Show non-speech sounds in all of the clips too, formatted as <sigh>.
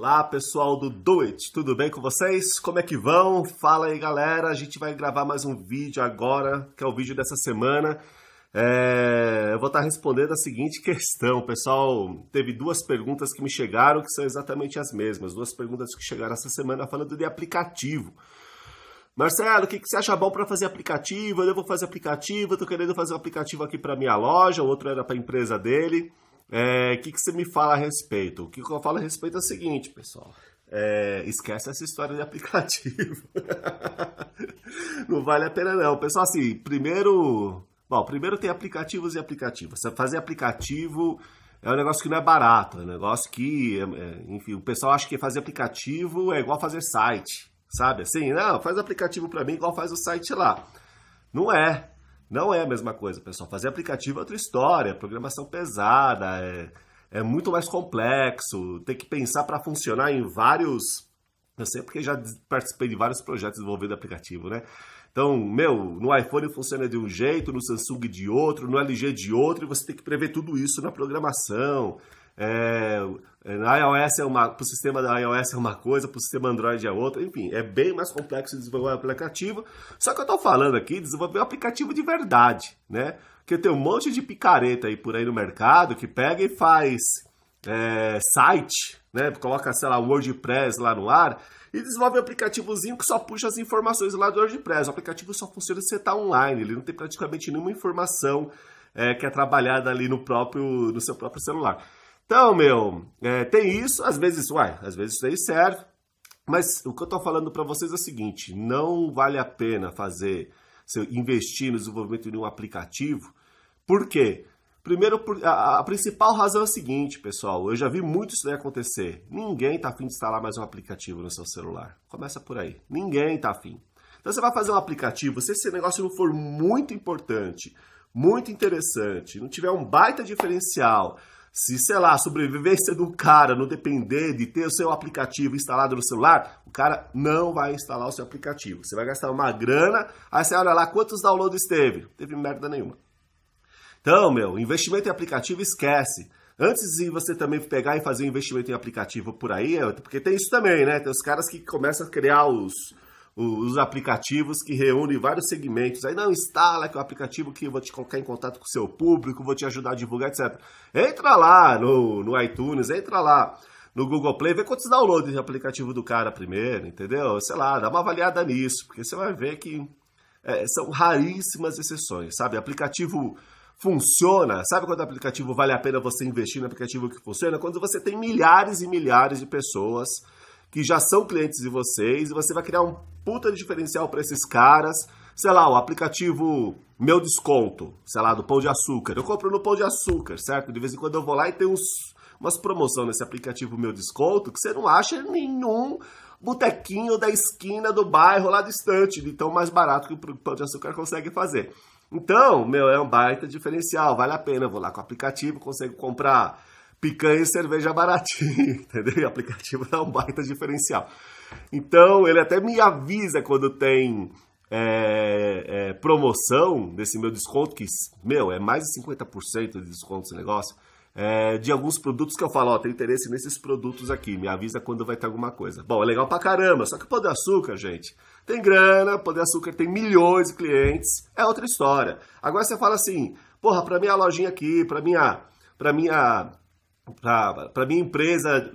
Olá pessoal do Do It, tudo bem com vocês? Como é que vão? Fala aí galera, a gente vai gravar mais um vídeo agora, que é o vídeo dessa semana. É... Eu vou estar respondendo a seguinte <laughs> questão, pessoal. Teve duas perguntas que me chegaram que são exatamente as mesmas, duas perguntas que chegaram essa semana falando de aplicativo. Marcelo, o que, você acha bom para fazer aplicativo? Eu vou fazer aplicativo, tô querendo fazer um aplicativo aqui para minha loja, o outro era para a empresa dele. É, o que, que você me fala a respeito? O que, eu falo a respeito é o seguinte, pessoal. É, esquece essa história de <laughs> aplicativo. não vale a pena não. Pessoal, assim, primeiro... Bom, primeiro tem aplicativos e aplicativos. Fazer aplicativo é um negócio que não é barato. É um negócio que, é, é, enfim, o pessoal acha que fazer aplicativo é igual fazer site. Sabe assim? Não, faz aplicativo para mim igual faz o site lá. Não é. Não é a mesma coisa, pessoal. Fazer aplicativo é outra história, programação pesada, é, é muito mais complexo, tem que pensar para funcionar em vários. Eu sei porque já participei de vários projetos envolvendo aplicativo, né? Então, meu, no iPhone funciona de um jeito, no Samsung de outro, no LG de outro, e você tem que prever tudo isso na programação. É, é, na iOS é uma, para o sistema da iOS é uma coisa, para o sistema Android é outra, enfim, é bem mais complexo desenvolver um aplicativo. Só que eu estou falando aqui de desenvolver um aplicativo de verdade, né? Porque tem um monte de picareta aí por aí no mercado que pega e faz é, site, né? Coloca, sei lá, WordPress lá no ar e desenvolve um aplicativozinho que só puxa as informações lá do WordPress. O aplicativo só funciona se você está online, ele não tem praticamente nenhuma informação é, que é trabalhada ali no próprio, no seu próprio celular. Então, meu, é, tem isso, às vezes, uai, às vezes isso aí serve, mas o que eu estou falando para vocês é o seguinte, não vale a pena fazer, investir no desenvolvimento de um aplicativo, por quê? Primeiro, a, a, principal razão é a seguinte, pessoal, eu já vi muito isso daí acontecer, ninguém está afim de instalar mais um aplicativo no seu celular, começa por aí, ninguém está afim. Então você vai fazer um aplicativo, se esse negócio não for muito importante, muito interessante, não tiver um baita diferencial, se, sei lá, a sobrevivência do cara não depender de ter o seu aplicativo instalado no celular, o cara não vai instalar o seu aplicativo. Você vai gastar uma grana, aí você olha lá quantos downloads teve. Teve merda nenhuma. Então, meu, investimento em aplicativo esquece. Antes de você também pegar e fazer um investimento em aplicativo por aí, é, porque tem isso também, né? Tem os caras que começam a criar os, os aplicativos que reúnem vários segmentos. Aí não instala que é o aplicativo que eu vou te colocar em contato com o seu público, vou te ajudar a divulgar, etc. Entra lá no, no iTunes, entra lá no Google Play, vê quantos downloads de aplicativo do cara primeiro, entendeu? Sei lá, dá uma avaliada nisso, porque você vai ver que é, são raríssimas exceções, sabe? Aplicativo funciona, sabe quando o aplicativo vale a pena você investir no aplicativo que funciona? Quando você tem milhares e milhares de pessoas que já são clientes de vocês e você vai criar um puta diferencial para esses caras. Sei lá, o aplicativo Meu Desconto, sei lá, do Pão de Açúcar. Eu compro no Pão de Açúcar, certo? De vez em quando eu vou lá e tem uns, umas promoções nesse aplicativo Meu Desconto que você não acha nenhum botequinho da esquina do bairro lá distante, de tão mais barato que o Pão de Açúcar consegue fazer. Então, meu, é um baita diferencial, vale a pena. Eu vou lá com o aplicativo, consigo comprar picanha e cerveja baratinho, <laughs> entendeu? E o aplicativo dá um baita diferencial. Então, ele até me avisa quando tem é, é, promoção desse meu desconto, que, meu, é mais de 50% de desconto esse negócio, é, de alguns produtos que eu falo, ó, tem interesse nesses produtos aqui, me avisa quando vai ter alguma coisa. Bom, é legal pra caramba, só que o Pão de Açúcar, gente, tem grana, Pão de Açúcar tem milhões de clientes, é outra história. Agora você fala assim, porra, pra minha lojinha aqui, pra minha, pra minha para minha empresa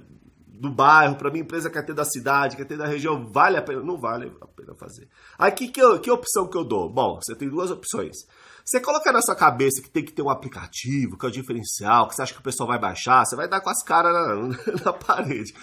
do bairro, para minha empresa quer ter da cidade, quer ter da região, vale a pena? Não vale a pena fazer. Aí que, que, que opção que eu dou? Bom, você tem duas opções. Você coloca na sua cabeça que tem que ter um aplicativo, que é o diferencial, que você acha que o pessoal vai baixar, você vai dar com as caras na, <laughs> na parede.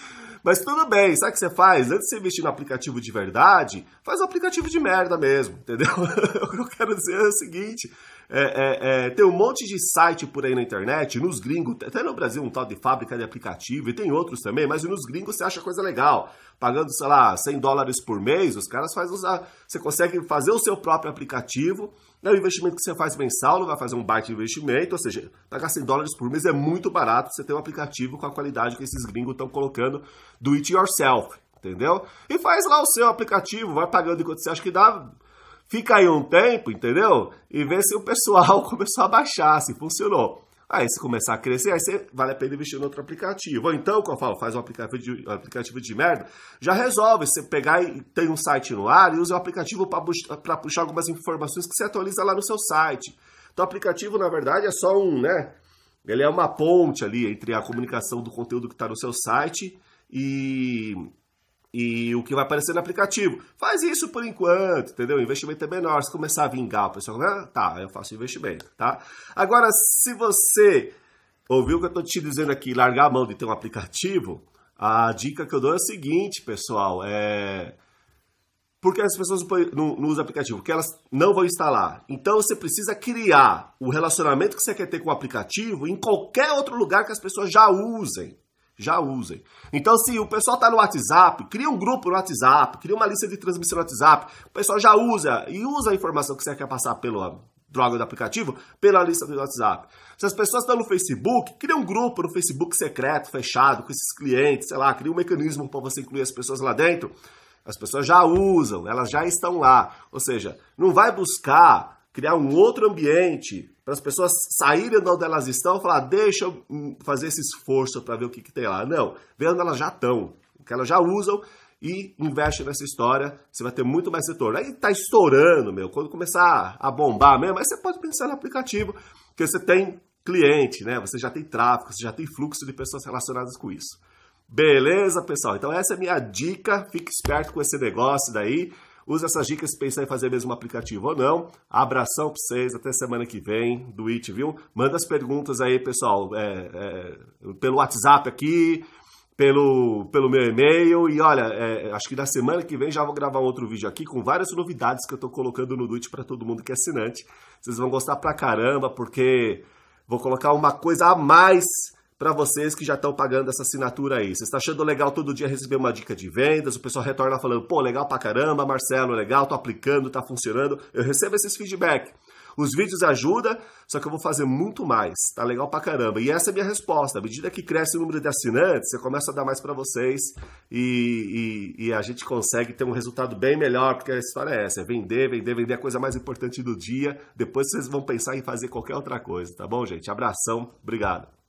Mas tudo bem, sabe o que você faz? Antes de você investir no aplicativo de verdade, faz um aplicativo de merda mesmo, entendeu? <laughs> o que eu quero dizer é o seguinte: é, é, é, tem um monte de site por aí na internet, nos gringos, até no Brasil um tal de fábrica de aplicativo, e tem outros também, mas nos gringos você acha coisa legal. Pagando, sei lá, 100 dólares por mês, os caras fazem usar. Você consegue fazer o seu próprio aplicativo, é o investimento que você faz mensal, não vai fazer um baita investimento, ou seja, pagar 100 dólares por mês é muito barato você ter um aplicativo com a qualidade que esses gringos estão colocando do it yourself, entendeu? E faz lá o seu aplicativo, vai pagando enquanto você acha que dá Fica aí um tempo, entendeu? E vê se o pessoal <laughs> começou a baixar, se funcionou. Aí se começar a crescer, aí você vale a pena investir em outro aplicativo. Ou então, como eu falo, faz um aplicativo de, um aplicativo de merda, já resolve. Você pegar e tem um site no ar e usa o aplicativo para puxar algumas informações que você atualiza lá no seu site. Então o aplicativo, na verdade, é só um, né? Ele é uma ponte ali entre a comunicação do conteúdo que está no seu site e e o que vai aparecer no aplicativo. Faz isso por enquanto, entendeu? O investimento é menor. Se começar a vingar, o pessoal, ah, tá, eu faço investimento, tá? Agora, se você ouviu o que eu estou te dizendo aqui, largar a mão de ter um aplicativo, a dica que eu dou é o seguinte, pessoal, é... Por que as pessoas não, não usam aplicativo? Porque elas não vão instalar. Então você precisa criar o relacionamento que você quer ter com o aplicativo em qualquer outro lugar que as pessoas já usem já usem. Então, se o pessoal está no WhatsApp, cria um grupo no WhatsApp, cria uma lista de transmissão no WhatsApp, o pessoal já usa e usa a informação que você quer passar pela droga do aplicativo pela lista do WhatsApp. Se as pessoas estão no Facebook, cria um grupo no Facebook secreto, fechado, com esses clientes, sei lá, cria um mecanismo para você incluir as pessoas lá dentro. As pessoas já usam, elas já estão lá. Ou seja, não vai buscar criar um outro ambiente para as pessoas saírem de onde elas estão e falar, deixa eu fazer esse esforço para ver o que, que tem lá. Não, vê onde elas já estão, o que elas já usam e investe nessa história, você vai ter muito mais retorno. Aí tá estourando, meu, quando começar a bombar mesmo, aí você pode pensar no aplicativo, porque você tem cliente, né? Você já tem tráfego, você já tem fluxo de pessoas relacionadas com isso. Beleza, pessoal? Então essa é a minha dica, fique esperto com esse negócio daí. Usa essas dicas se pensar em fazer mesmo um aplicativo ou não. Abração para vocês, até semana que vem do It, viu? Manda as perguntas aí, pessoal, é, é, pelo WhatsApp aqui, pelo, pelo meu e-mail. E olha, é, acho que na semana que vem já vou gravar um outro vídeo aqui com várias novidades que eu estou colocando no Duit para todo mundo que é assinante. Vocês vão gostar pra caramba, porque vou colocar uma coisa a mais para vocês que já estão pagando essa assinatura aí. Você está achando legal todo dia receber uma dica de vendas, o pessoal retorna falando, pô, legal pra caramba, Marcelo, legal, tô aplicando, tá funcionando. Eu recebo esses feedback. Os vídeos ajudam, só que eu vou fazer muito mais, tá legal pra caramba. E essa é a minha resposta. À medida que cresce o número de assinantes, você começa a dar mais para vocês e, e, e, a gente consegue ter um resultado bem melhor, porque a história é essa, é vender, vender, vender é a coisa mais importante do dia. Depois vocês vão pensar em fazer qualquer outra coisa, tá bom, gente? Abração, obrigado.